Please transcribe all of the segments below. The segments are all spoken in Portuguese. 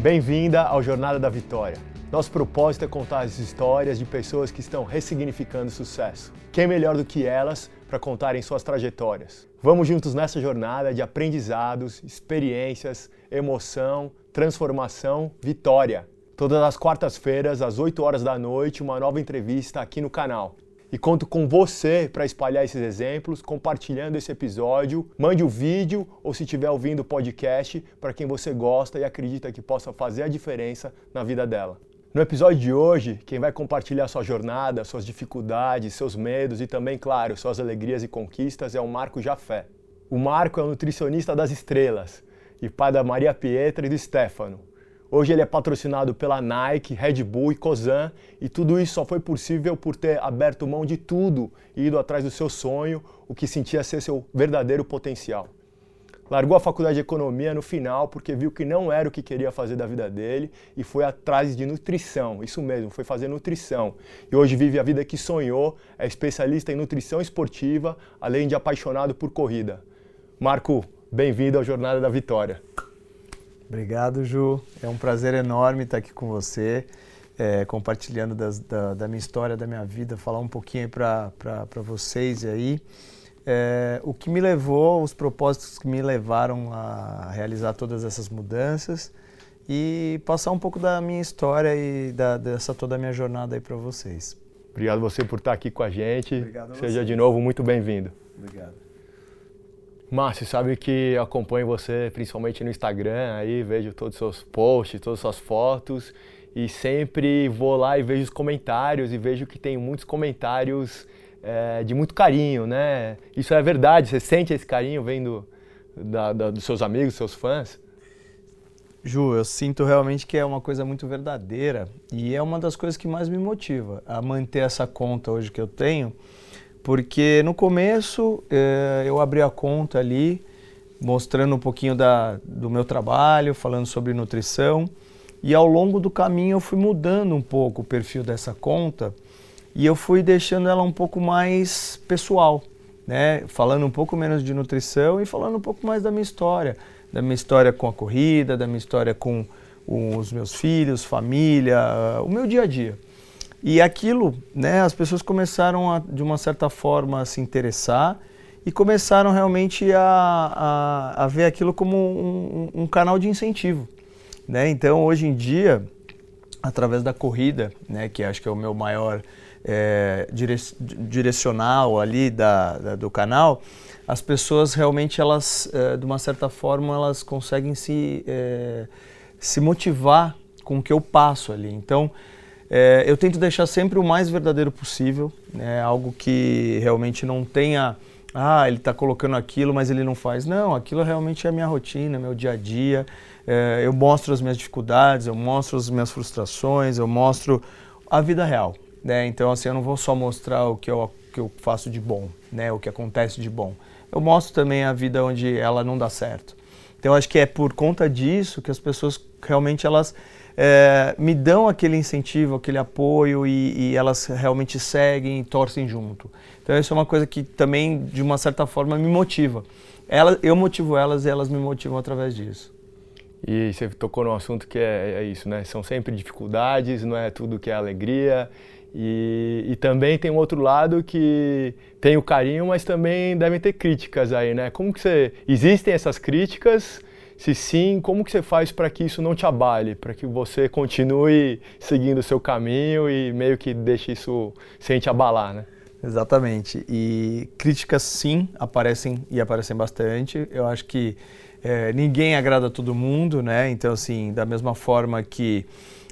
Bem-vinda ao Jornada da Vitória. Nosso propósito é contar as histórias de pessoas que estão ressignificando sucesso. Quem melhor do que elas para contarem suas trajetórias? Vamos juntos nessa jornada de aprendizados, experiências, emoção, transformação, vitória. Todas as quartas-feiras, às 8 horas da noite, uma nova entrevista aqui no canal. E conto com você para espalhar esses exemplos, compartilhando esse episódio. Mande o vídeo ou se estiver ouvindo o podcast para quem você gosta e acredita que possa fazer a diferença na vida dela. No episódio de hoje, quem vai compartilhar sua jornada, suas dificuldades, seus medos e também, claro, suas alegrias e conquistas é o Marco Jafé. O Marco é o nutricionista das estrelas e pai da Maria Pietra e do Stefano. Hoje ele é patrocinado pela Nike, Red Bull e Cosan, e tudo isso só foi possível por ter aberto mão de tudo e ido atrás do seu sonho, o que sentia ser seu verdadeiro potencial. Largou a faculdade de economia no final porque viu que não era o que queria fazer da vida dele e foi atrás de nutrição. Isso mesmo, foi fazer nutrição. E hoje vive a vida que sonhou, é especialista em nutrição esportiva, além de apaixonado por corrida. Marco, bem-vindo ao Jornada da Vitória. Obrigado, Ju. É um prazer enorme estar aqui com você, é, compartilhando das, da, da, minha história, da minha vida, falar um pouquinho para vocês aí. É, o que me levou, os propósitos que me levaram a realizar todas essas mudanças e passar um pouco da minha história e da, dessa toda a minha jornada aí para vocês. Obrigado você por estar aqui com a gente. Obrigado a Seja você. de novo muito bem-vindo. Obrigado. Márcio, sabe que acompanho você principalmente no Instagram, aí vejo todos os seus posts, todas as suas fotos e sempre vou lá e vejo os comentários e vejo que tem muitos comentários é, de muito carinho, né? Isso é verdade, você sente esse carinho vendo da, da, dos seus amigos, seus fãs? Ju, eu sinto realmente que é uma coisa muito verdadeira e é uma das coisas que mais me motiva a manter essa conta hoje que eu tenho porque no começo eh, eu abri a conta ali, mostrando um pouquinho da, do meu trabalho, falando sobre nutrição, e ao longo do caminho eu fui mudando um pouco o perfil dessa conta e eu fui deixando ela um pouco mais pessoal, né? falando um pouco menos de nutrição e falando um pouco mais da minha história, da minha história com a corrida, da minha história com os meus filhos, família, o meu dia a dia. E aquilo, né, as pessoas começaram a, de uma certa forma a se interessar e começaram realmente a, a, a ver aquilo como um, um, canal de incentivo. Né? Então, hoje em dia, através da corrida, né, que acho que é o meu maior é, direcional ali da, da, do canal, as pessoas realmente, elas, é, de uma certa forma, elas conseguem se, é, se motivar com o que eu passo ali. Então, é, eu tento deixar sempre o mais verdadeiro possível, né? algo que realmente não tenha, ah, ele está colocando aquilo, mas ele não faz. Não, aquilo realmente é a minha rotina, meu dia a dia. É, eu mostro as minhas dificuldades, eu mostro as minhas frustrações, eu mostro a vida real. Né? Então, assim, eu não vou só mostrar o que eu, que eu faço de bom, né? o que acontece de bom. Eu mostro também a vida onde ela não dá certo. Então, acho que é por conta disso que as pessoas realmente elas é, me dão aquele incentivo, aquele apoio e, e, elas realmente seguem e torcem junto. Então isso é uma coisa que também, de uma certa forma, me motiva. Ela, eu motivo elas e elas me motivam através disso. E você tocou num assunto que é, é isso, né? São sempre dificuldades, não é tudo que é alegria. E, e, também tem um outro lado que tem o carinho, mas também devem ter críticas aí, né? Como que você... Existem essas críticas se sim, como que você faz para que isso não te abale, para que você continue seguindo o seu caminho e meio que deixe isso sem te abalar, né? Exatamente. E críticas sim aparecem e aparecem bastante. Eu acho que é, ninguém agrada todo mundo, né? Então assim, da mesma forma que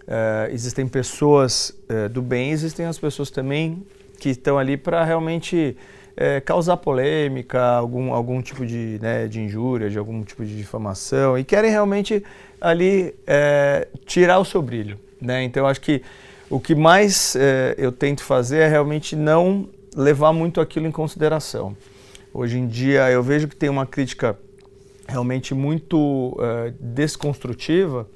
é, existem pessoas é, do bem, existem as pessoas também que estão ali para realmente é, causar polêmica, algum, algum tipo de, né, de injúria, de algum tipo de difamação, e querem realmente ali é, tirar o seu brilho. Né? Então, acho que o que mais é, eu tento fazer é realmente não levar muito aquilo em consideração. Hoje em dia, eu vejo que tem uma crítica realmente muito é, desconstrutiva.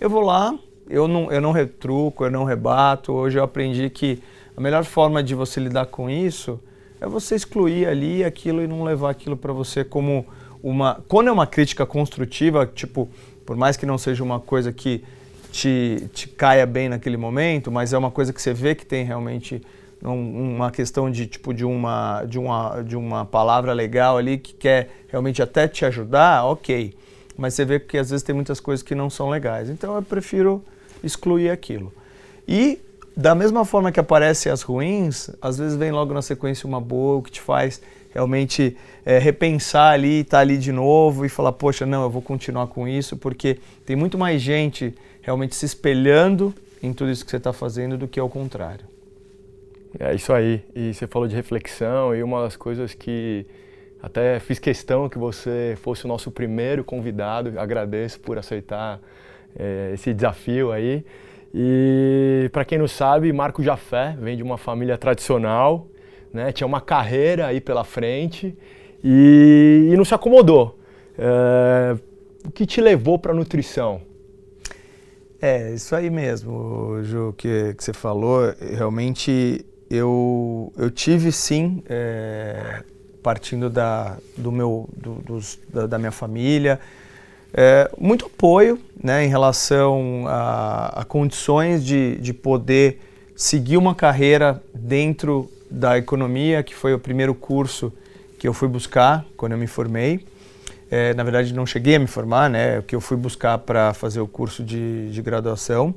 Eu vou lá, eu não, eu não retruco, eu não rebato. Hoje eu aprendi que a melhor forma de você lidar com isso é você excluir ali aquilo e não levar aquilo para você como uma. Quando é uma crítica construtiva, tipo, Por mais que não seja uma coisa que te, te caia bem naquele momento, mas é uma coisa que você vê que tem realmente uma questão de tipo de uma de uma de uma palavra legal ali que quer realmente até te ajudar, ok. Mas você vê que às vezes tem muitas coisas que não são legais. Então eu prefiro excluir aquilo. E da mesma forma que aparecem as ruins, às vezes vem logo na sequência uma boa, que te faz realmente é, repensar ali, estar tá ali de novo e falar, poxa, não, eu vou continuar com isso, porque tem muito mais gente realmente se espelhando em tudo isso que você está fazendo do que ao contrário. É isso aí. E você falou de reflexão e uma das coisas que até fiz questão que você fosse o nosso primeiro convidado. Agradeço por aceitar é, esse desafio aí. E para quem não sabe, Marco Jafé vem de uma família tradicional, né? tinha uma carreira aí pela frente e, e não se acomodou. É, o que te levou para a nutrição? É, isso aí mesmo, Ju, que, que você falou. Realmente eu, eu tive sim, é, partindo da, do meu, do, dos, da, da, minha família, é, muito apoio né, em relação a, a condições de, de poder seguir uma carreira dentro da economia, que foi o primeiro curso que eu fui buscar quando eu me formei. É, na verdade, não cheguei a me formar, né? Que eu fui buscar para fazer o curso de, de graduação.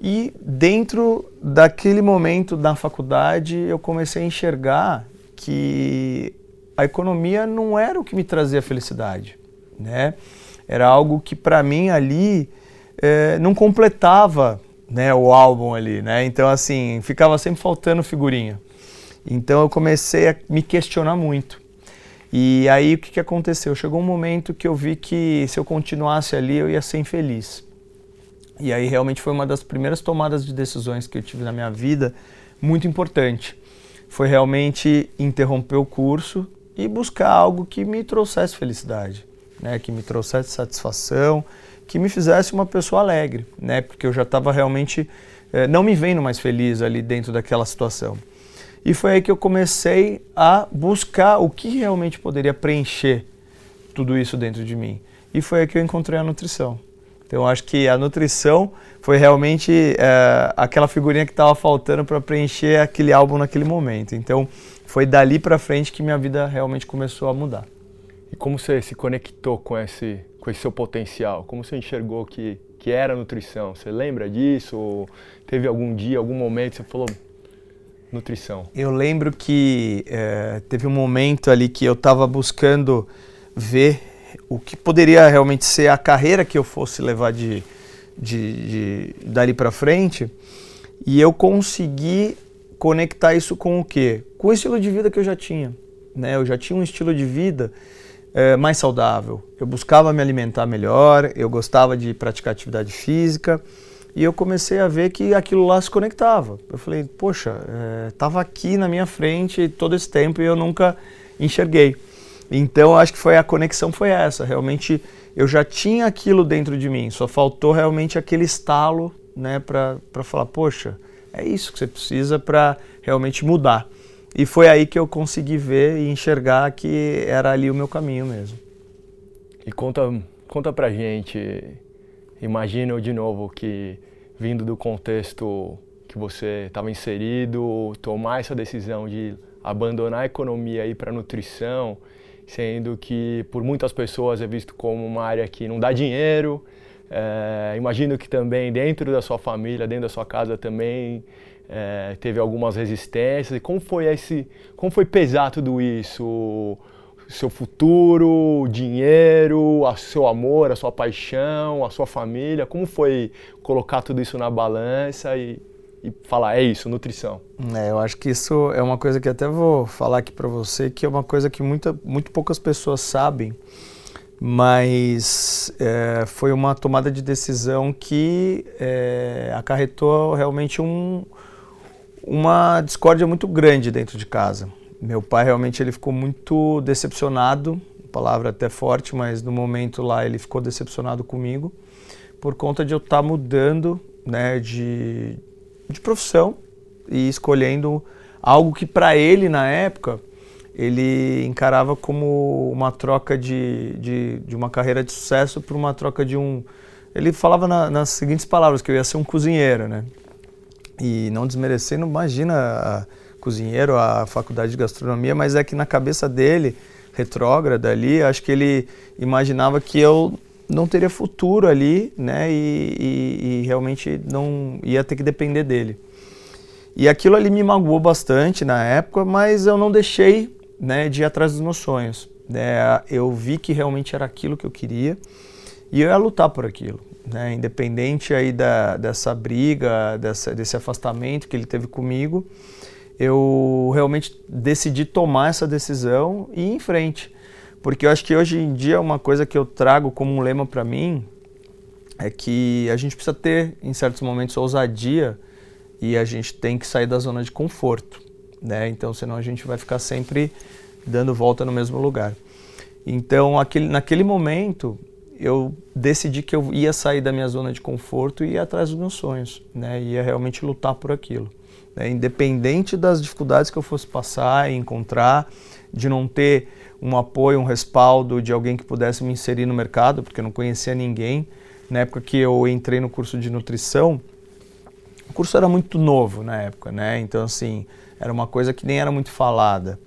E dentro daquele momento da faculdade, eu comecei a enxergar que a economia não era o que me trazia felicidade, né? Era algo que para mim ali é, não completava, né, o álbum ali, né? Então assim ficava sempre faltando figurinha. Então eu comecei a me questionar muito. E aí o que, que aconteceu? Chegou um momento que eu vi que se eu continuasse ali eu ia ser infeliz. E aí realmente foi uma das primeiras tomadas de decisões que eu tive na minha vida, muito importante. Foi realmente interromper o curso e buscar algo que me trouxesse felicidade, né? que me trouxesse satisfação, que me fizesse uma pessoa alegre, né? porque eu já estava realmente eh, não me vendo mais feliz ali dentro daquela situação. E foi aí que eu comecei a buscar o que realmente poderia preencher tudo isso dentro de mim. E foi aí que eu encontrei a nutrição. Então acho que a nutrição foi realmente é, aquela figurinha que estava faltando para preencher aquele álbum naquele momento. Então foi dali para frente que minha vida realmente começou a mudar. E como você se conectou com esse, com esse seu potencial? Como você enxergou que, que era nutrição? Você lembra disso? Ou teve algum dia, algum momento que você falou nutrição? Eu lembro que é, teve um momento ali que eu estava buscando ver o que poderia realmente ser a carreira que eu fosse levar de, de, de dali para frente e eu consegui conectar isso com o quê? Com o estilo de vida que eu já tinha. Né? Eu já tinha um estilo de vida é, mais saudável. Eu buscava me alimentar melhor, eu gostava de praticar atividade física e eu comecei a ver que aquilo lá se conectava. Eu falei, poxa, estava é, aqui na minha frente todo esse tempo e eu nunca enxerguei. Então acho que foi a conexão foi essa. Realmente eu já tinha aquilo dentro de mim, só faltou realmente aquele estalo, né, para falar, poxa, é isso que você precisa para realmente mudar. E foi aí que eu consegui ver e enxergar que era ali o meu caminho mesmo. E conta, conta pra gente, imagina de novo que vindo do contexto que você estava inserido, tomar essa decisão de abandonar a economia ir para nutrição, sendo que por muitas pessoas é visto como uma área que não dá dinheiro. É, imagino que também dentro da sua família, dentro da sua casa também é, teve algumas resistências. E como foi esse, como foi pesar tudo isso? Seu futuro, o dinheiro, o seu amor, a sua paixão, a sua família. Como foi colocar tudo isso na balança e e falar, é isso, nutrição. É, eu acho que isso é uma coisa que até vou falar aqui para você, que é uma coisa que muita, muito poucas pessoas sabem, mas é, foi uma tomada de decisão que é, acarretou realmente um, uma discórdia muito grande dentro de casa. Meu pai realmente ele ficou muito decepcionado, palavra até forte, mas no momento lá ele ficou decepcionado comigo por conta de eu estar tá mudando né, de, de profissão e escolhendo algo que para ele na época ele encarava como uma troca de, de, de uma carreira de sucesso por uma troca de um. Ele falava na, nas seguintes palavras: que eu ia ser um cozinheiro, né? E não desmerecendo, imagina a cozinheiro, a faculdade de gastronomia, mas é que na cabeça dele, retrógrada ali, acho que ele imaginava que eu não teria futuro ali, né? E, e, e realmente não ia ter que depender dele. E aquilo ali me magoou bastante na época, mas eu não deixei né, de ir atrás dos meus sonhos. Né? Eu vi que realmente era aquilo que eu queria e eu ia lutar por aquilo. Né? Independente aí da, dessa briga, dessa, desse afastamento que ele teve comigo, eu realmente decidi tomar essa decisão e ir em frente. Porque eu acho que hoje em dia uma coisa que eu trago como um lema para mim é que a gente precisa ter, em certos momentos, ousadia e a gente tem que sair da zona de conforto né? Então, senão a gente vai ficar sempre dando volta no mesmo lugar. Então, aquele, naquele momento, eu decidi que eu ia sair da minha zona de conforto e ir atrás dos meus sonhos, né? Ia realmente lutar por aquilo. Né? Independente das dificuldades que eu fosse passar e encontrar, de não ter um apoio, um respaldo de alguém que pudesse me inserir no mercado, porque eu não conhecia ninguém. Na época que eu entrei no curso de nutrição, o curso era muito novo na época, né? Então, assim, era uma coisa que nem era muito falada.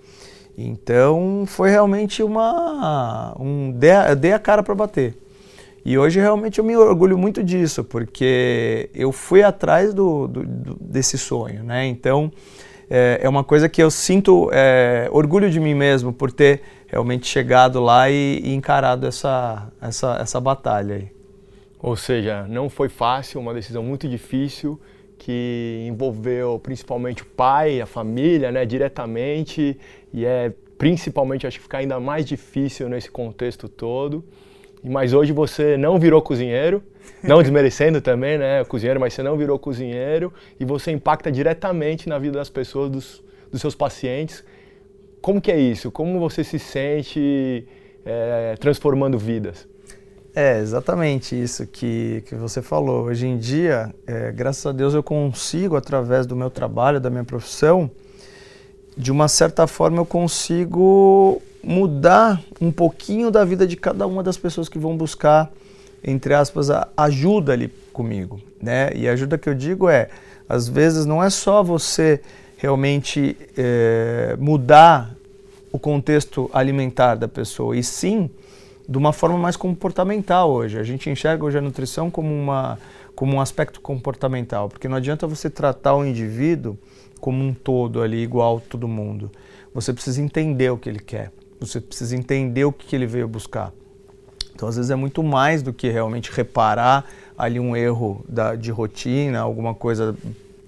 Então foi realmente uma. Um, dei, a, dei a cara para bater. E hoje realmente eu me orgulho muito disso, porque eu fui atrás do, do, do desse sonho, né? Então é, é, uma coisa que eu sinto é, orgulho de mim mesmo por ter realmente chegado lá e, e encarado essa, essa, essa batalha aí. Ou seja, não foi fácil, uma decisão muito difícil, que envolveu principalmente o pai, a família, né, diretamente, e é principalmente acho que fica ainda mais difícil nesse contexto todo. Mas hoje você não virou cozinheiro, não desmerecendo também, né, cozinheiro, mas você não virou cozinheiro e você impacta diretamente na vida das pessoas, dos, dos seus pacientes. Como que é isso? Como você se sente é, transformando vidas? É exatamente isso que, que você falou. Hoje em dia, é, graças a Deus, eu consigo, através do meu trabalho, da minha profissão, de uma certa forma, eu consigo mudar um pouquinho da vida de cada uma das pessoas que vão buscar, entre aspas, a ajuda ali comigo. Né? E a ajuda que eu digo é, às vezes, não é só você realmente é, mudar o contexto alimentar da pessoa, e sim de uma forma mais comportamental hoje. A gente enxerga hoje a nutrição como, uma, como um aspecto comportamental, porque não adianta você tratar o indivíduo como um todo ali, igual todo mundo. Você precisa entender o que ele quer, você precisa entender o que ele veio buscar. Então, às vezes, é muito mais do que realmente reparar ali um erro da, de rotina, alguma coisa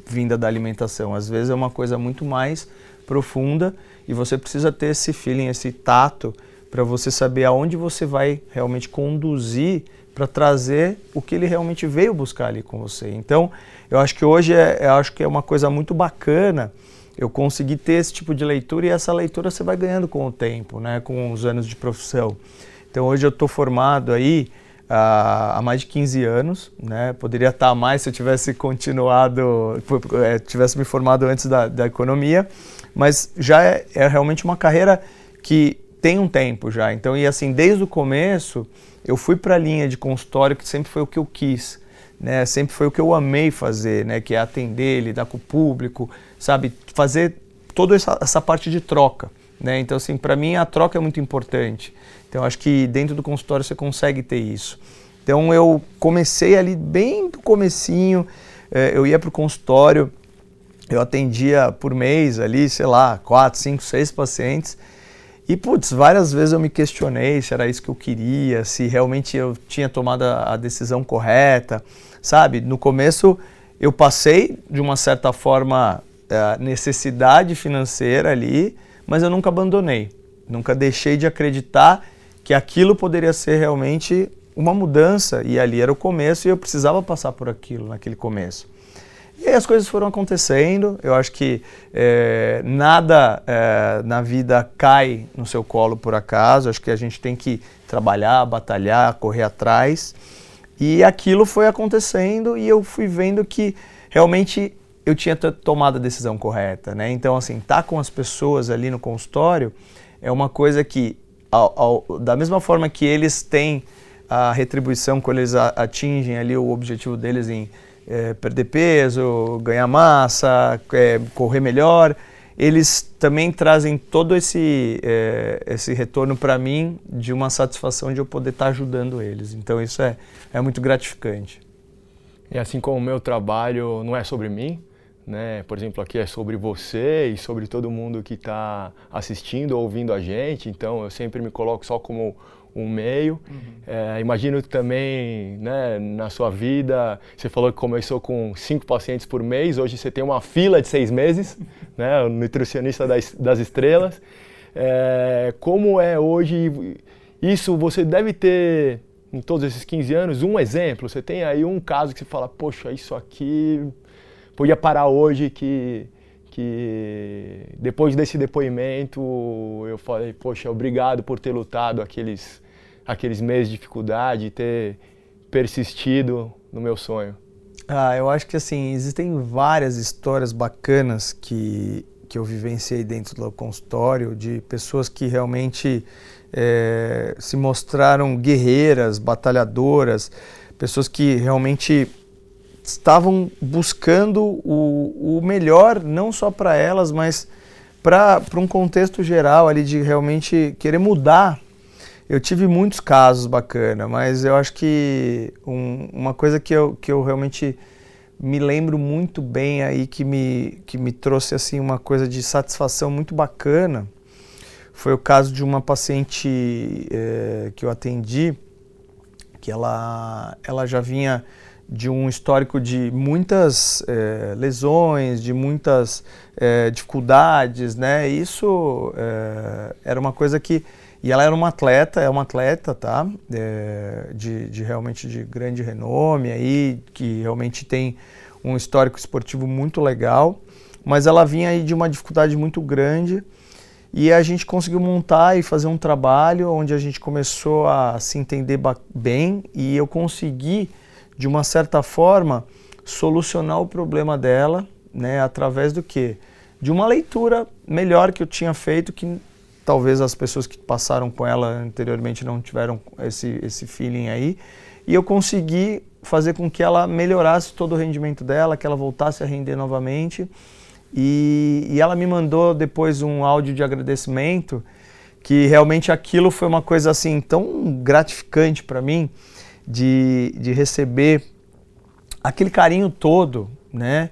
vinda da alimentação. Às vezes, é uma coisa muito mais profunda e você precisa ter esse feeling, esse tato para você saber aonde você vai realmente conduzir para trazer o que ele realmente veio buscar ali com você. Então, eu acho que hoje é, acho que é uma coisa muito bacana eu conseguir ter esse tipo de leitura e essa leitura você vai ganhando com o tempo, né, com os anos de profissão. Então, hoje eu estou formado aí há, há mais de 15 anos, né? Poderia estar mais se eu tivesse continuado, é, tivesse me formado antes da, da economia, mas já é, é realmente uma carreira que tem um tempo já. Então, e assim, desde o começo, eu fui para a linha de consultório que sempre foi o que eu quis, né? Sempre foi o que eu amei fazer, né? Que é atender, lidar com o público, sabe? Fazer toda essa, essa parte de troca, né? Então, assim, para mim a troca é muito importante. Então, acho que dentro do consultório você consegue ter isso. Então, eu comecei ali bem do comecinho, eh, eu ia para o consultório, eu atendia por mês ali, sei lá, quatro, cinco, seis pacientes, e, putz, várias vezes eu me questionei se era isso que eu queria, se realmente eu tinha tomado a decisão correta, sabe? No começo eu passei, de uma certa forma, a necessidade financeira ali, mas eu nunca abandonei. Nunca deixei de acreditar que aquilo poderia ser realmente uma mudança. E ali era o começo e eu precisava passar por aquilo naquele começo. E aí as coisas foram acontecendo. Eu acho que é, nada é, na vida cai no seu colo por acaso. Acho que a gente tem que trabalhar, batalhar, correr atrás. E aquilo foi acontecendo e eu fui vendo que realmente eu tinha tomado a decisão correta, né? Então, assim, tá com as pessoas ali no consultório é uma coisa que, ao, ao, da mesma forma que eles têm a retribuição quando eles atingem ali o objetivo deles em é, perder peso, ganhar massa, é, correr melhor, eles também trazem todo esse, é, esse retorno para mim de uma satisfação de eu poder estar tá ajudando eles. Então isso é, é muito gratificante. E assim como o meu trabalho não é sobre mim, né? Por exemplo, aqui é sobre você e sobre todo mundo que está assistindo ou ouvindo a gente. Então, eu sempre me coloco só como um meio. Uhum. É, imagino também, né, na sua vida, você falou que começou com cinco pacientes por mês. Hoje você tem uma fila de seis meses, né? O nutricionista das, das estrelas. É, como é hoje isso? Você deve ter em todos esses 15 anos um exemplo. Você tem aí um caso que você fala, poxa, isso aqui podia parar hoje que, que depois desse depoimento eu falei, poxa, obrigado por ter lutado aqueles, aqueles meses de dificuldade, ter persistido no meu sonho. Ah, eu acho que assim, existem várias histórias bacanas que, que eu vivenciei dentro do consultório de pessoas que realmente é, se mostraram guerreiras, batalhadoras, pessoas que realmente estavam buscando o, o melhor, não só para elas, mas para um contexto geral ali de realmente querer mudar. Eu tive muitos casos bacana, mas eu acho que um, uma coisa que eu, que eu realmente me lembro muito bem aí que me, que me trouxe assim uma coisa de satisfação muito bacana foi o caso de uma paciente é, que eu atendi que ela, ela já vinha de um histórico de muitas é, lesões, de muitas é, dificuldades, né? Isso é, era uma coisa que e ela era uma atleta, é uma atleta, tá? de, de realmente de grande renome aí, que realmente tem um histórico esportivo muito legal, mas ela vinha aí de uma dificuldade muito grande e a gente conseguiu montar e fazer um trabalho onde a gente começou a se entender bem e eu consegui de uma certa forma, solucionar o problema dela, né, através do quê? De uma leitura melhor que eu tinha feito, que talvez as pessoas que passaram com ela anteriormente não tiveram esse, esse feeling aí, e eu consegui fazer com que ela melhorasse todo o rendimento dela, que ela voltasse a render novamente. E, e ela me mandou depois um áudio de agradecimento, que realmente aquilo foi uma coisa assim tão gratificante para mim, de, de receber aquele carinho todo, né?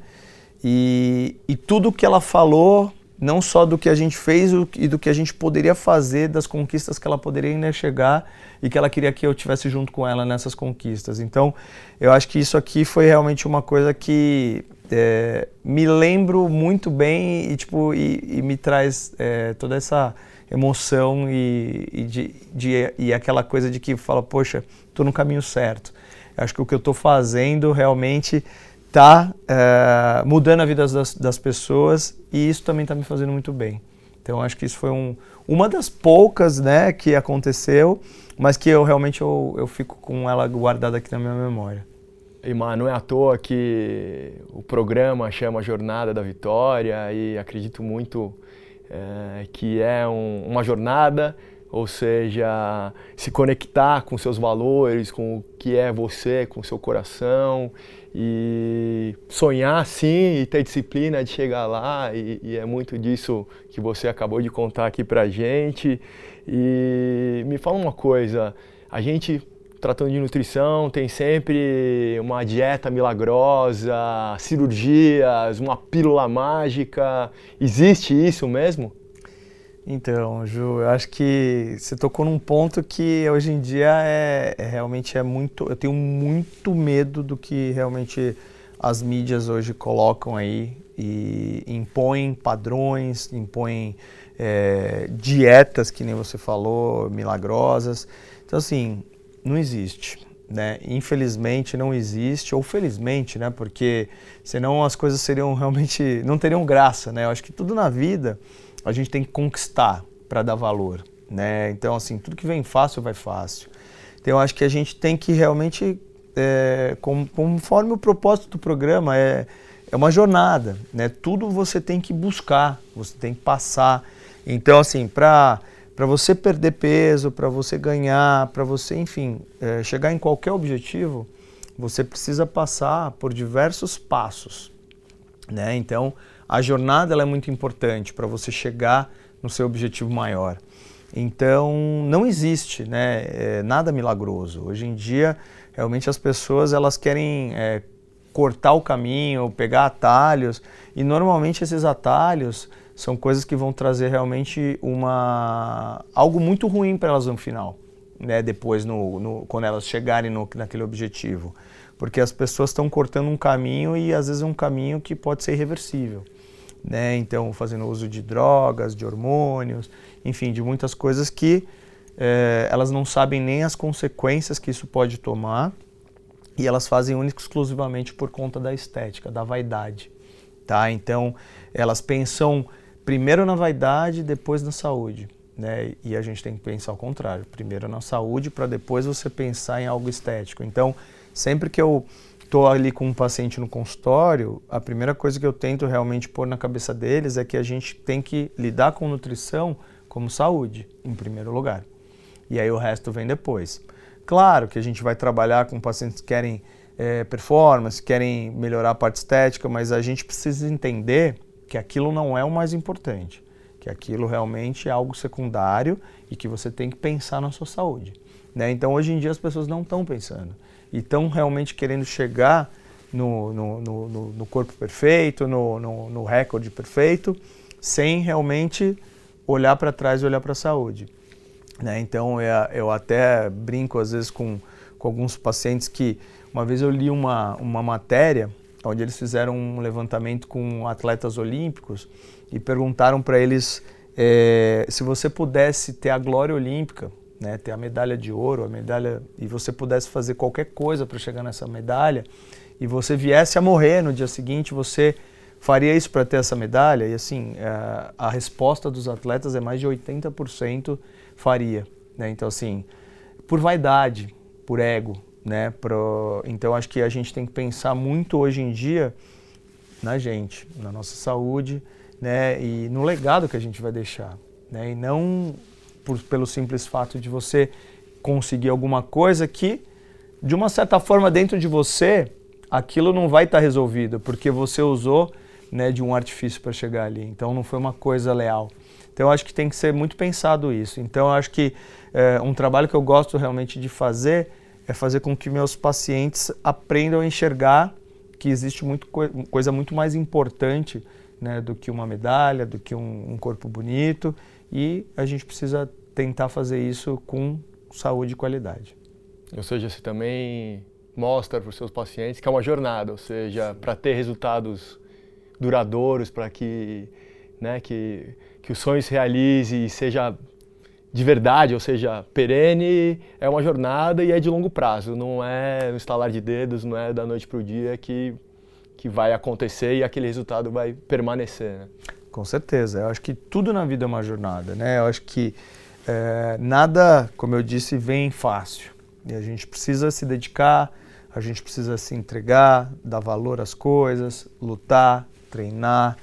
E, e tudo que ela falou, não só do que a gente fez e do que a gente poderia fazer, das conquistas que ela poderia ainda chegar e que ela queria que eu tivesse junto com ela nessas conquistas. Então, eu acho que isso aqui foi realmente uma coisa que é, me lembro muito bem e, tipo, e, e me traz é, toda essa emoção e, e, de, de, e aquela coisa de que fala, poxa, estou no caminho certo. Acho que o que eu estou fazendo realmente está é, mudando a vida das, das, pessoas e isso também está me fazendo muito bem. Então acho que isso foi um, uma das poucas né, que aconteceu, mas que eu realmente eu, eu fico com ela guardada aqui na minha memória. E, não é à toa que o programa chama Jornada da Vitória e acredito muito é, que é um, uma jornada, ou seja, se conectar com seus valores, com o que é você, com seu coração e sonhar sim e ter disciplina de chegar lá e, e é muito disso que você acabou de contar aqui pra gente. E me fala uma coisa, a gente tratando de nutrição, tem sempre uma dieta milagrosa, cirurgias, uma pílula mágica. Existe isso mesmo? Então, Ju, eu acho que você tocou num ponto que hoje em dia é, é, realmente é muito. Eu tenho muito medo do que realmente as mídias hoje colocam aí e impõem padrões, impõem é, dietas, que nem você falou, milagrosas. Então, assim, não existe. Né? Infelizmente não existe, ou felizmente, né? Porque senão as coisas seriam realmente não teriam graça, né? Eu acho que tudo na vida a gente tem que conquistar para dar valor, né? Então assim tudo que vem fácil vai fácil. Então eu acho que a gente tem que realmente, é, conforme o propósito do programa é é uma jornada, né? Tudo você tem que buscar, você tem que passar. Então, assim, para para você perder peso, para você ganhar, para você, enfim, é, chegar em qualquer objetivo, você precisa passar por diversos passos, né? Então, a jornada é muito importante para você chegar no seu objetivo maior. Então, não existe né, é, nada milagroso. Hoje em dia, realmente as pessoas elas querem é, cortar o caminho, pegar atalhos, e normalmente esses atalhos são coisas que vão trazer realmente uma algo muito ruim para elas no final, né? Depois, no, no, quando elas chegarem no, naquele objetivo, porque as pessoas estão cortando um caminho e às vezes é um caminho que pode ser irreversível, né? Então, fazendo uso de drogas, de hormônios, enfim, de muitas coisas que é, elas não sabem nem as consequências que isso pode tomar e elas fazem única exclusivamente por conta da estética, da vaidade, tá? Então, elas pensam primeiro na vaidade, depois na saúde. Né? E a gente tem que pensar ao contrário, primeiro na saúde para depois você pensar em algo estético. Então, sempre que eu estou ali com um paciente no consultório, a primeira coisa que eu tento realmente pôr na cabeça deles é que a gente tem que lidar com nutrição como saúde, em primeiro lugar. E aí o resto vem depois. Claro que a gente vai trabalhar com pacientes que querem é, performance, querem melhorar a parte estética, mas a gente precisa entender que aquilo não é o mais importante, que aquilo realmente é algo secundário e que você tem que pensar na sua saúde. Né? Então, hoje em dia, as pessoas não estão pensando e estão realmente querendo chegar no, no, no, no corpo perfeito, no, recorde perfeito, sem realmente olhar para trás e olhar para a saúde. Né? Então, eu, eu até brinco às vezes com, com alguns pacientes que uma vez eu li uma, uma matéria onde eles fizeram um levantamento com atletas olímpicos e perguntaram para eles é, se você pudesse ter a glória olímpica, né, ter a medalha de ouro, a medalha e você pudesse fazer qualquer coisa para chegar nessa medalha e você viesse a morrer no dia seguinte, você faria isso para ter essa medalha? E assim, a, a resposta dos atletas é mais de 80% faria. Né? Então assim, por vaidade, por ego, né? Pro... Então acho que a gente tem que pensar muito hoje em dia na gente, na nossa saúde, né? E no legado que a gente vai deixar, né? E não por, pelo simples fato de você conseguir alguma coisa que, de uma certa forma, dentro de você, aquilo não vai estar tá resolvido, porque você usou né, de um artifício para chegar ali. Então não foi uma coisa leal. Então acho que tem que ser muito pensado isso. Então acho que é, um trabalho que eu gosto realmente de fazer é fazer com que meus pacientes aprendam a enxergar que existe muito coisa muito mais importante né, do que uma medalha, do que um, um corpo bonito e a gente precisa tentar fazer isso com saúde e qualidade. Ou seja, você também mostra para os seus pacientes que é uma jornada, ou seja, para ter resultados duradouros, para que, né, que, que o sonho se realize e seja de verdade, ou seja, perene, é uma jornada e é de longo prazo. Não é no estalar de dedos, não é da noite para o dia que, que vai acontecer e aquele resultado vai permanecer. Né? Com certeza. Eu acho que tudo na vida é uma jornada. Né? Eu acho que é, nada, como eu disse, vem fácil. E a gente precisa se dedicar, a gente precisa se entregar, dar valor às coisas, lutar, treinar,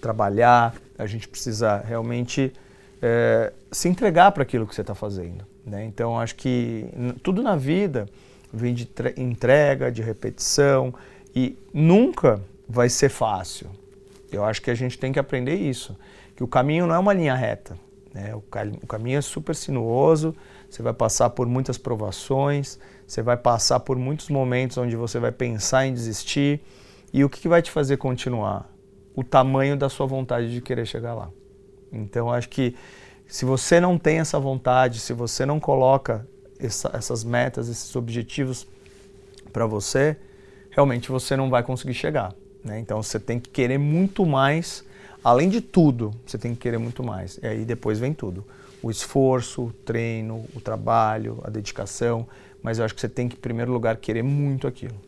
trabalhar. A gente precisa realmente é, se entregar para aquilo que você está fazendo. Né? Então, acho que tudo na vida vem de entrega, de repetição e nunca vai ser fácil. Eu acho que a gente tem que aprender isso, que o caminho não é uma linha reta. Né? O, o caminho é super sinuoso, você vai passar por muitas provações, você vai passar por muitos momentos onde você vai pensar em desistir. E o que, que vai te fazer continuar? O tamanho da sua vontade de querer chegar lá. Então, acho que se você não tem essa vontade, se você não coloca essa, essas metas, esses objetivos para você, realmente você não vai conseguir chegar. Né? Então, você tem que querer muito mais. Além de tudo, você tem que querer muito mais. E aí depois vem tudo. O esforço, o treino, o trabalho, a dedicação. Mas eu acho que você tem que, em primeiro lugar, querer muito aquilo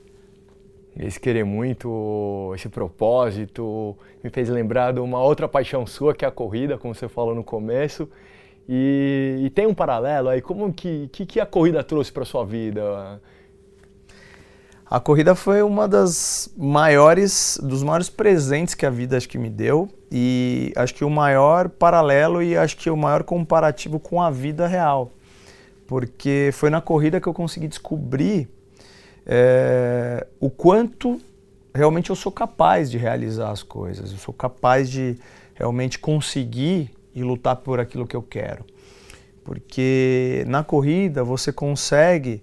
esse querer muito, esse propósito, me fez lembrar de uma outra paixão sua, que é a corrida, como você falou no começo. E, e tem um paralelo aí, como que, que, que a corrida trouxe para sua vida? A corrida foi uma das maiores, dos maiores presentes que a vida acho que me deu e acho que o maior paralelo e acho que o maior comparativo com a vida real, porque foi na corrida que eu consegui descobrir é, o quanto realmente eu sou capaz de realizar as coisas, eu sou capaz de realmente conseguir e lutar por aquilo que eu quero, porque na corrida você consegue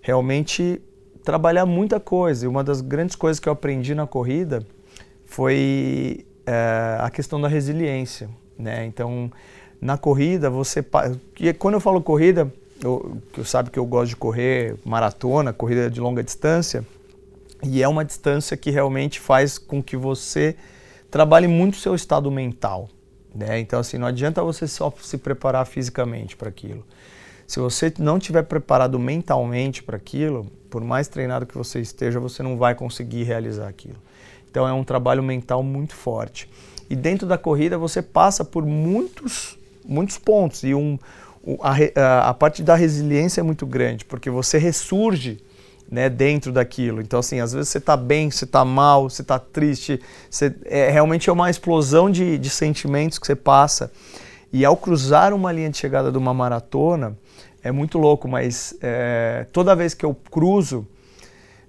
realmente trabalhar muita coisa. E uma das grandes coisas que eu aprendi na corrida foi é, a questão da resiliência. Né? Então, na corrida, você. E quando eu falo corrida, eu, eu sabe que eu gosto de correr maratona, corrida de longa distância, e é uma distância que realmente faz com que você trabalhe muito o seu estado mental. Né? Então, assim, não adianta você só se preparar fisicamente para aquilo. Se você não estiver preparado mentalmente para aquilo, por mais treinado que você esteja, você não vai conseguir realizar aquilo. Então é um trabalho mental muito forte. E dentro da corrida você passa por muitos, muitos pontos e um, a, a parte da resiliência é muito grande, porque você ressurge né, dentro daquilo. Então, assim, às vezes você está bem, você está mal, você está triste, você, é, realmente é uma explosão de, de sentimentos que você passa. E ao cruzar uma linha de chegada de uma maratona, é muito louco, mas é, toda vez que eu cruzo,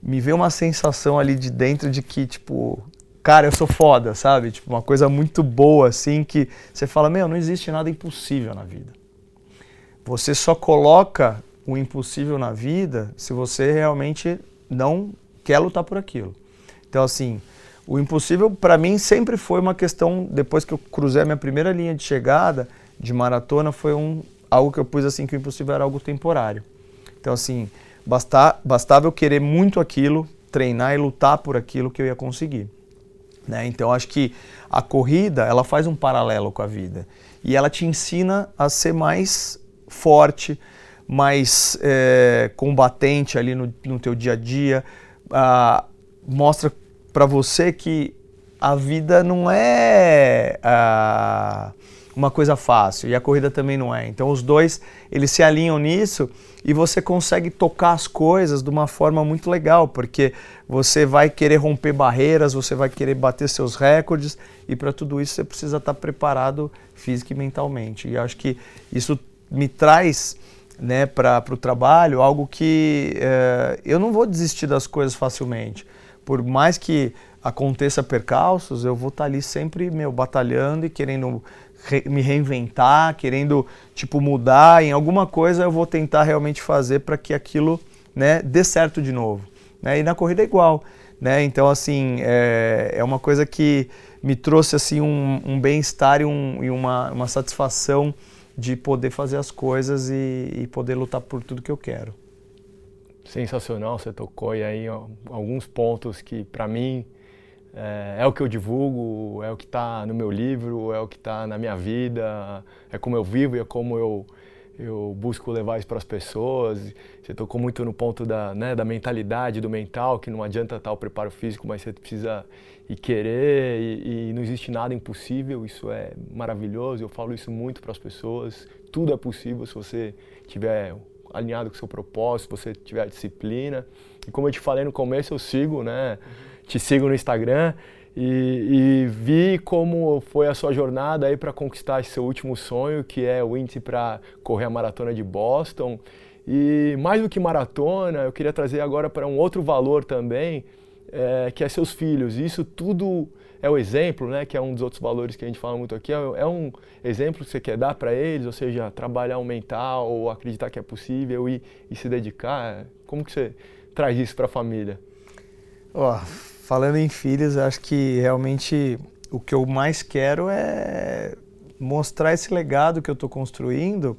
me vê uma sensação ali de dentro de que, tipo, cara, eu sou foda, sabe? Tipo, uma coisa muito boa, assim, que você fala, meu, não existe nada impossível na vida. Você só coloca o impossível na vida se você realmente não quer lutar por aquilo. Então, assim, o impossível para mim sempre foi uma questão, depois que eu cruzei a minha primeira linha de chegada de maratona, foi um, algo que eu pus assim que o impossível era algo temporário. Então assim, basta, bastava eu querer muito aquilo, treinar e lutar por aquilo que eu ia conseguir. Né? Então acho que a corrida ela faz um paralelo com a vida e ela te ensina a ser mais forte, mais é, combatente ali no, no teu dia a dia, ah, mostra para você que a vida não é ah, uma coisa fácil e a corrida também não é. Então os dois eles se alinham nisso e você consegue tocar as coisas de uma forma muito legal, porque você vai querer romper barreiras, você vai querer bater seus recordes e para tudo isso você precisa estar preparado física e mentalmente. E acho que isso me traz né, para o trabalho algo que é, eu não vou desistir das coisas facilmente. Por mais que aconteça percalços, eu vou estar ali sempre meu batalhando e querendo re, me reinventar, querendo tipo mudar em alguma coisa, eu vou tentar realmente fazer para que aquilo né, dê certo de novo. Né? E na corrida é igual. Né? Então, assim, é, é uma coisa que me trouxe assim um, um bem-estar e, um, e uma, uma satisfação de poder fazer as coisas e, e, poder lutar por tudo que eu quero. Sensacional, você tocou aí alguns pontos que para mim é, é, o que eu divulgo, é o que está no meu livro, é o que está na minha vida, é como eu vivo e é como eu, eu busco levar isso para as pessoas. Você tocou muito no ponto da, né, da mentalidade, do mental, que não adianta estar o preparo físico, mas você precisa ir querer e, e não existe nada impossível. Isso é maravilhoso. Eu falo isso muito para as pessoas. Tudo é possível se você tiver alinhado com o seu propósito, se você tiver disciplina. E como eu te falei no começo, eu sigo, né? Te sigo no Instagram e, e vi como foi a sua jornada aí para conquistar esse seu último sonho, que é o índice para correr a maratona de Boston. E mais do que maratona, eu queria trazer agora para um outro valor também, é, que é seus filhos. Isso tudo é o exemplo, né, que é um dos outros valores que a gente fala muito aqui, é, é um exemplo que você quer dar para eles, ou seja, trabalhar o mental, ou acreditar que é possível e, e se dedicar. Como que você traz isso para a família? Oh, falando em filhos, acho que realmente o que eu mais quero é mostrar esse legado que eu estou construindo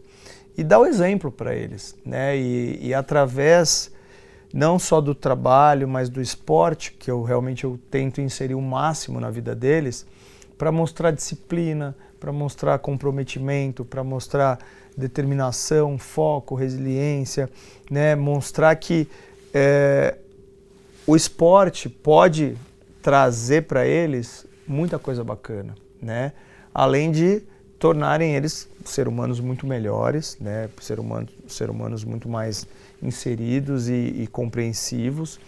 e dar o exemplo para eles, né? E, e, através não só do trabalho, mas do esporte, que eu realmente eu tento inserir o máximo na vida deles, para mostrar disciplina, para mostrar comprometimento, para mostrar determinação, foco, resiliência, né? Mostrar que é, o esporte pode trazer para eles muita coisa bacana, né? Além de tornarem eles ser humanos muito melhores, né? Ser humanos, ser humanos muito mais inseridos e, e compreensivos.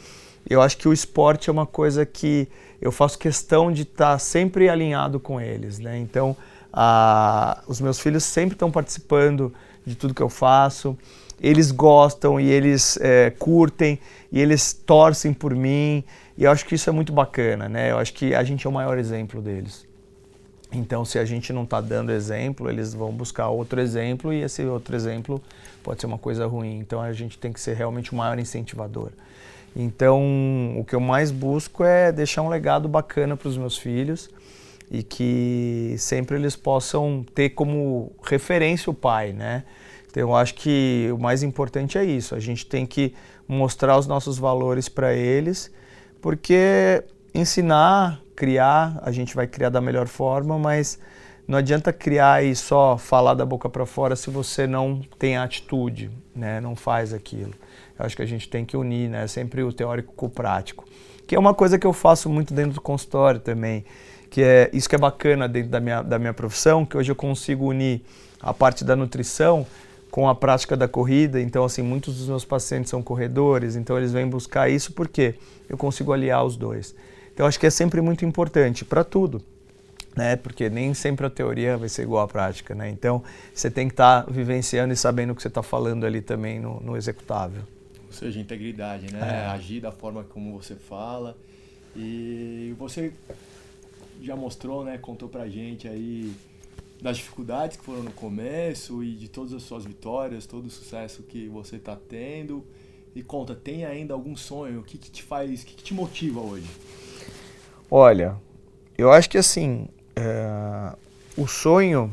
eu acho que o esporte é uma coisa que eu faço questão de estar tá sempre alinhado com eles, né? Então, a, os meus filhos sempre estão participando de tudo que eu faço. Eles gostam e eles é, curtem e eles torcem por mim. E eu acho que isso é muito bacana, né? Eu acho que a gente é o maior exemplo deles. Então, se a gente não está dando exemplo, eles vão buscar outro exemplo e esse outro exemplo pode ser uma coisa ruim. Então, a gente tem que ser realmente o maior incentivador. Então, o que eu mais busco é deixar um legado bacana para os meus filhos e que sempre eles possam ter como referência o pai, né? Então, eu acho que o mais importante é isso. A gente tem que mostrar os nossos valores para eles, porque ensinar, criar, a gente vai criar da melhor forma, mas não adianta criar e só falar da boca para fora se você não tem atitude, né? Não faz aquilo. Eu acho que a gente tem que unir, né? Sempre o teórico com o prático, que é uma coisa que eu faço muito dentro do consultório também, que é isso que é bacana dentro da minha da minha profissão, que hoje eu consigo unir a parte da nutrição com a prática da corrida. Então, assim, muitos dos meus pacientes são corredores, então eles vêm buscar isso porque eu consigo aliar os dois. Então, acho que é sempre muito importante para tudo né? Porque nem sempre a teoria vai ser igual à prática, né? Então você tem que estar tá vivenciando e sabendo o que você está falando ali também no, no, executável. Ou seja, integridade, né? É. Agir da forma como você fala. E você já mostrou, né? Contou pra gente aí das dificuldades que foram no começo e de todas as suas vitórias, todo o sucesso que você está tendo. E conta, tem ainda algum sonho? O que, que te faz, o que, que te motiva hoje? Olha, eu acho que assim, é, o sonho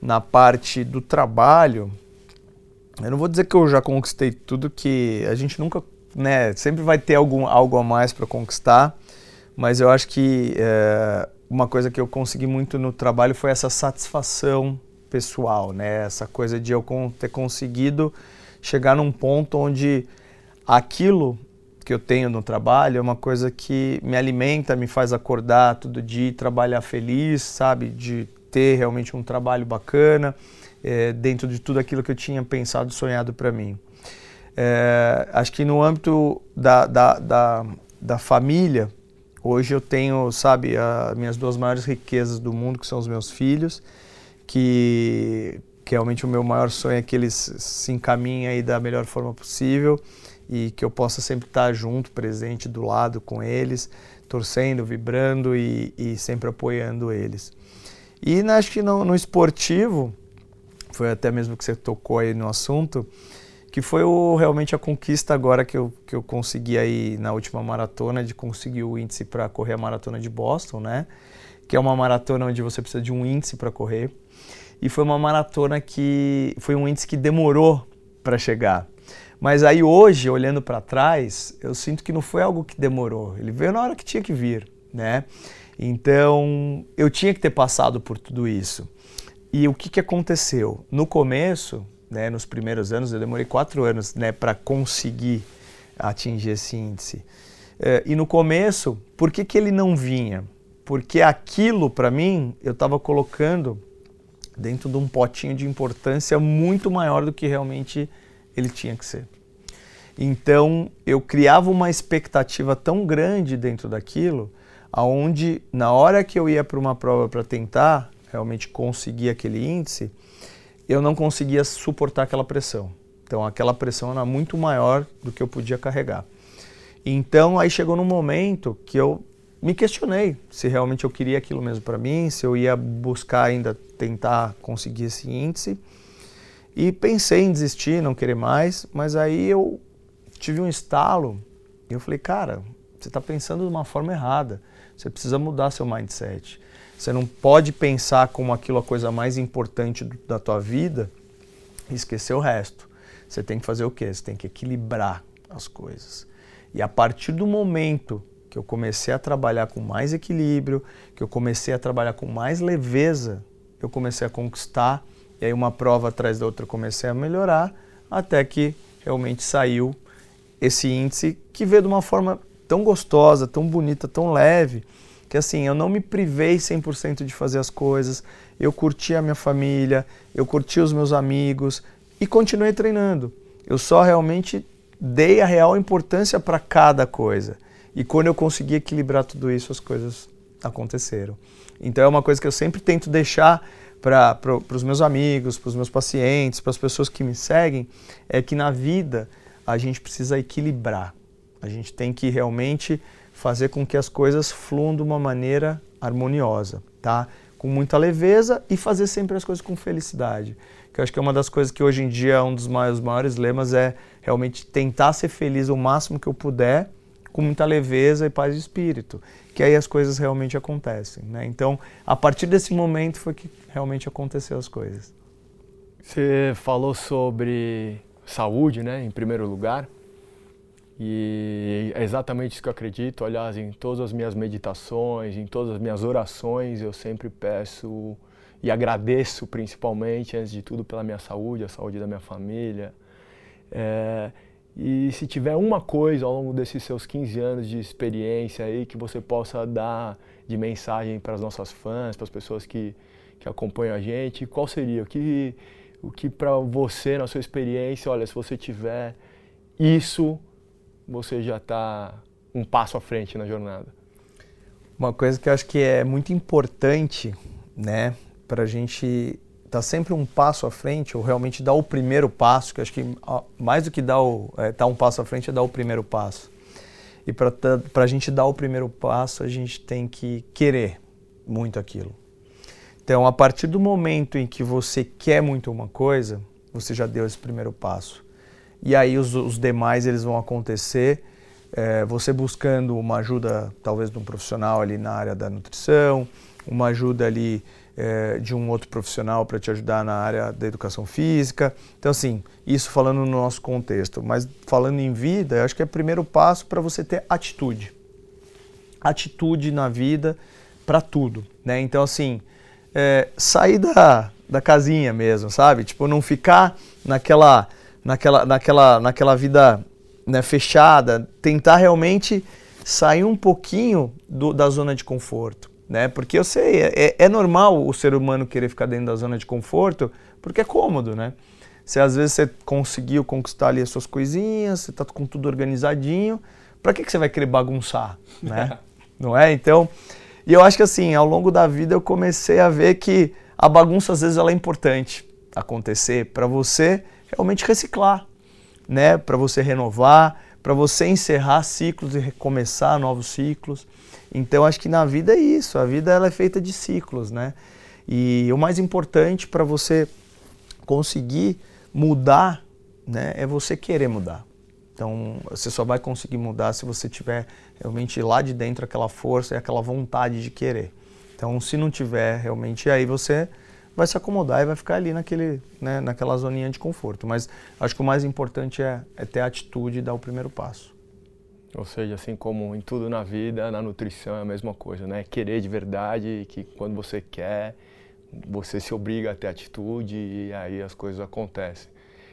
na parte do trabalho, eu não vou dizer que eu já conquistei tudo que a gente nunca, né, sempre vai ter algum, algo a mais para conquistar, mas eu acho que é, uma coisa que eu consegui muito no trabalho foi essa satisfação pessoal, né, essa coisa de eu ter conseguido chegar num ponto onde aquilo que eu tenho no trabalho é uma coisa que me alimenta, me faz acordar todo dia, trabalhar feliz, sabe? De ter realmente um trabalho bacana é, dentro de tudo aquilo que eu tinha pensado, sonhado para mim. É, acho que no âmbito da, da, da, da família, hoje eu tenho, sabe, as minhas duas maiores riquezas do mundo, que são os meus filhos, que, que realmente o meu maior sonho é que eles se encaminhem aí da melhor forma possível e que eu possa sempre estar junto, presente do lado com eles, torcendo, vibrando e, e sempre apoiando eles. E acho que no, no, esportivo, foi até mesmo que você tocou aí no assunto, que foi o, realmente a conquista agora que eu, que eu consegui aí na última maratona, de conseguir o índice para correr a maratona de Boston, né? Que é uma maratona onde você precisa de um índice para correr. E foi uma maratona que foi um índice que demorou para chegar. Mas aí hoje, olhando para trás, eu sinto que não foi algo que demorou. Ele veio na hora que tinha que vir, né? Então, eu tinha que ter passado por tudo isso. E o que, que aconteceu? No começo, né, nos primeiros anos, eu demorei quatro anos né, para conseguir atingir esse índice. É, e no começo, por que, que ele não vinha? Porque aquilo, para mim, eu estava colocando dentro de um potinho de importância muito maior do que realmente ele tinha que ser. Então eu criava uma expectativa tão grande dentro daquilo, aonde na hora que eu ia para uma prova para tentar realmente conseguir aquele índice, eu não conseguia suportar aquela pressão. Então aquela pressão era muito maior do que eu podia carregar. Então aí chegou num momento que eu me questionei se realmente eu queria aquilo mesmo para mim, se eu ia buscar ainda tentar conseguir esse índice. E pensei em desistir, não querer mais, mas aí eu tive um estalo e eu falei, cara, você está pensando de uma forma errada. Você precisa mudar seu mindset. Você não pode pensar como aquilo a coisa mais importante da tua vida e esquecer o resto. Você tem que fazer o quê? Você tem que equilibrar as coisas. E a partir do momento que eu comecei a trabalhar com mais equilíbrio, que eu comecei a trabalhar com mais leveza, eu comecei a conquistar e aí uma prova atrás da outra eu comecei a melhorar, até que realmente saiu esse índice que veio de uma forma tão gostosa, tão bonita, tão leve, que assim, eu não me privei 100% de fazer as coisas, eu curti a minha família, eu curti os meus amigos e continuei treinando. Eu só realmente dei a real importância para cada coisa. E quando eu consegui equilibrar tudo isso, as coisas aconteceram. Então é uma coisa que eu sempre tento deixar para os meus amigos, para os meus pacientes, para as pessoas que me seguem, é que na vida a gente precisa equilibrar. A gente tem que realmente fazer com que as coisas fluam de uma maneira harmoniosa, tá? Com muita leveza e fazer sempre as coisas com felicidade. Que eu acho que é uma das coisas que hoje em dia é um dos maiores, maiores lemas é realmente tentar ser feliz o máximo que eu puder, com muita leveza e paz de espírito, que aí as coisas realmente acontecem, né? Então, a partir desse momento foi que realmente aconteceu as coisas. Você falou sobre saúde, né, em primeiro lugar. E é exatamente isso que eu acredito. Aliás, em todas as minhas meditações, em todas as minhas orações, eu sempre peço e agradeço principalmente, antes de tudo, pela minha saúde, a saúde da minha família. É, e se tiver uma coisa ao longo desses seus 15 anos de experiência aí que você possa dar de mensagem para as nossas fãs, para as pessoas que, que acompanham a gente, qual seria? O que, o que para você, na sua experiência, olha, se você tiver isso, você já está um passo à frente na jornada? Uma coisa que eu acho que é muito importante, né, para a gente estar tá sempre um passo à frente, ou realmente dar o primeiro passo, que acho que mais do que dar o, é, tá um passo à frente é dar o primeiro passo. E para a gente dar o primeiro passo, a gente tem que querer muito aquilo. Então, a partir do momento em que você quer muito uma coisa, você já deu esse primeiro passo e aí os, os demais eles vão acontecer. É, você buscando uma ajuda talvez de um profissional ali na área da nutrição, uma ajuda ali é, de um outro profissional para te ajudar na área da educação física. Então, assim, isso falando no nosso contexto. Mas falando em vida, eu acho que é o primeiro passo para você ter atitude. Atitude na vida para tudo. Né? Então, assim, é, sair da, da casinha mesmo, sabe? Tipo, não ficar naquela naquela, naquela, naquela vida né, fechada, tentar realmente sair um pouquinho do, da zona de conforto. Né? Porque eu sei, é, é normal o ser humano querer ficar dentro da zona de conforto, porque é cômodo, né? Se às vezes você conseguiu conquistar ali as suas coisinhas, você está com tudo organizadinho, para que, que você vai querer bagunçar, né? Não é? Então, e eu acho que assim, ao longo da vida eu comecei a ver que a bagunça às vezes ela é importante acontecer para você realmente reciclar, né? Para você renovar, para você encerrar ciclos e recomeçar novos ciclos. Então acho que na vida é isso, a vida ela é feita de ciclos, né? E o mais importante para você conseguir mudar, né, é você querer mudar. Então você só vai conseguir mudar se você tiver realmente lá de dentro aquela força e aquela vontade de querer. Então se não tiver realmente aí você vai se acomodar e vai ficar ali naquele, né, naquela zoninha de conforto. Mas acho que o mais importante é, é ter a atitude e dar o primeiro passo. Ou seja, assim como em tudo na vida, na nutrição é a mesma coisa, né? Querer de verdade, que quando você quer, você se obriga a ter atitude e aí as coisas acontecem.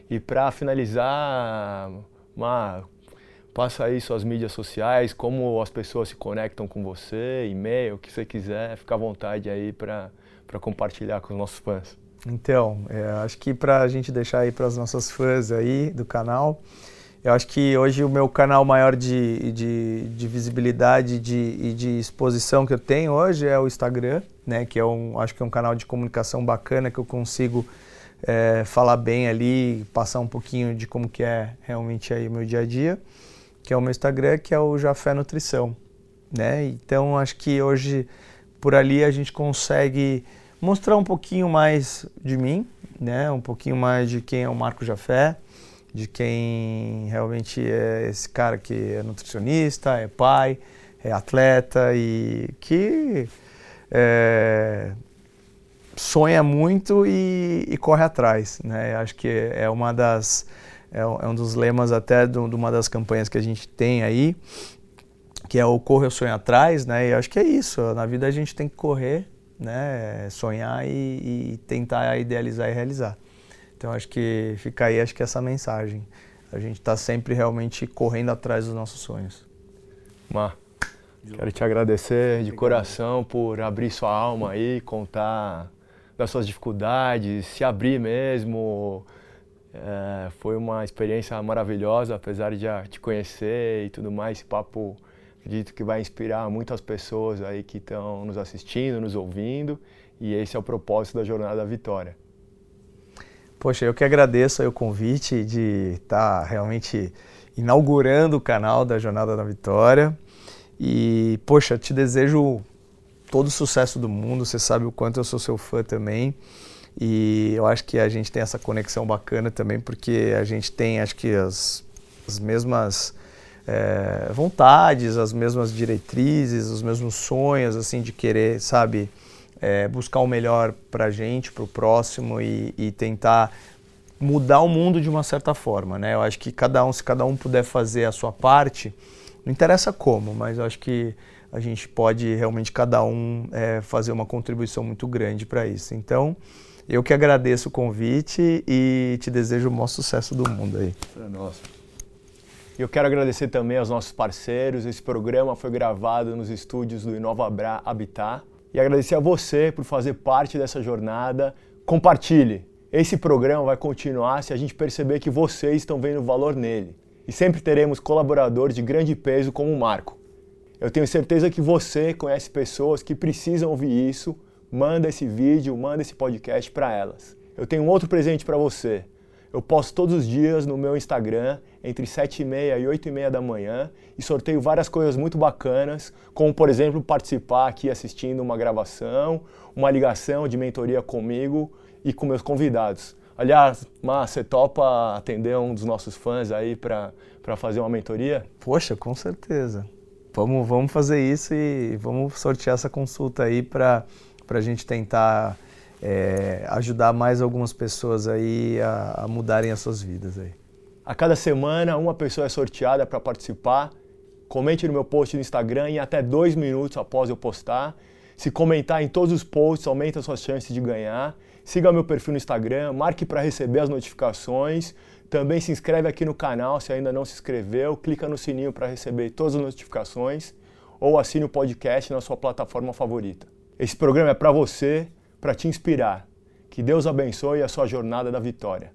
E para finalizar, uma, passa aí suas mídias sociais, como as pessoas se conectam com você, e-mail, o que você quiser, fica à vontade aí para compartilhar com os nossos fãs? Então, é, acho que para a gente deixar aí para as nossas fãs aí do canal, eu acho que hoje o meu canal maior de, de, de visibilidade de, e de exposição que eu tenho hoje é o Instagram, né? Que é um, acho que é um canal de comunicação bacana que eu consigo é, falar bem ali, passar um pouquinho de como que é realmente aí o meu dia a dia, que é o meu Instagram, que é o Jafé Nutrição, né? Então acho que hoje por ali a gente consegue mostrar um pouquinho mais de mim, né? Um pouquinho mais de quem é o Marco Jafé, de quem realmente é esse cara que é nutricionista, é pai, é atleta e que é, sonha muito e, e, corre atrás, né? Acho que é uma das é, um dos lemas até de uma das campanhas que a gente tem aí, que é o correr o sonho atrás, né? E acho que é isso. Na vida a gente tem que correr, né? Sonhar e, e tentar idealizar e realizar. Então acho que fica aí, acho que essa mensagem. A gente está sempre realmente correndo atrás dos nossos sonhos. Mar, quero te agradecer de coração por abrir sua alma aí, contar das suas dificuldades, se abrir mesmo, É, foi uma experiência maravilhosa, apesar de já te conhecer e tudo mais. Esse papo acredito que vai inspirar muitas pessoas aí que estão nos assistindo, nos ouvindo. E esse é o propósito da Jornada da Vitória. Poxa, eu que agradeço o convite de estar tá realmente inaugurando o canal da Jornada da Vitória. E, poxa, te desejo todo o sucesso do mundo. Você sabe o quanto eu sou seu fã também. E eu acho que a gente tem essa conexão bacana também, porque a gente tem, acho que, as, as mesmas é, vontades, as mesmas diretrizes, os mesmos sonhos, assim, de querer, sabe, é, buscar o melhor para a gente, para o próximo e, e, tentar mudar o mundo de uma certa forma, né? Eu acho que cada um, se cada um puder fazer a sua parte, não interessa como, mas eu acho que a gente pode realmente cada um é, fazer uma contribuição muito grande para isso. Então, eu que agradeço o convite e te desejo o maior sucesso do mundo aí. É nosso. Eu quero agradecer também aos nossos parceiros. Esse programa foi gravado nos estúdios do Inovabra Habitat. E agradecer a você por fazer parte dessa jornada. Compartilhe. Esse programa vai continuar se a gente perceber que vocês estão vendo valor nele. E sempre teremos colaboradores de grande peso como o Marco. Eu tenho certeza que você conhece pessoas que precisam ouvir isso. Manda esse vídeo, manda esse podcast para elas. Eu tenho um outro presente para você. Eu posto todos os dias no meu Instagram, entre 7 e meia e 8 e meia da manhã, e sorteio várias coisas muito bacanas, como, por exemplo, participar aqui assistindo uma gravação, uma ligação de mentoria comigo e com meus convidados. Aliás, Mar, você topa atender um dos nossos fãs aí para fazer uma mentoria? Poxa, com certeza. Vamos, vamos fazer isso e vamos sortear essa consulta aí para a gente tentar é, ajudar mais algumas pessoas aí a, a mudarem as suas vidas aí. A cada semana, uma pessoa é sorteada para participar. Comente no meu post no Instagram em até dois minutos após eu postar. Se comentar em todos os posts, aumenta suas chances de ganhar. Siga meu perfil no Instagram, marque para receber as notificações. Também se inscreve aqui no canal se ainda não se inscreveu, clica no sininho para receber todas as notificações ou assine o podcast na sua plataforma favorita. Esse programa é para você, para te inspirar. Que Deus abençoe a sua jornada da vitória.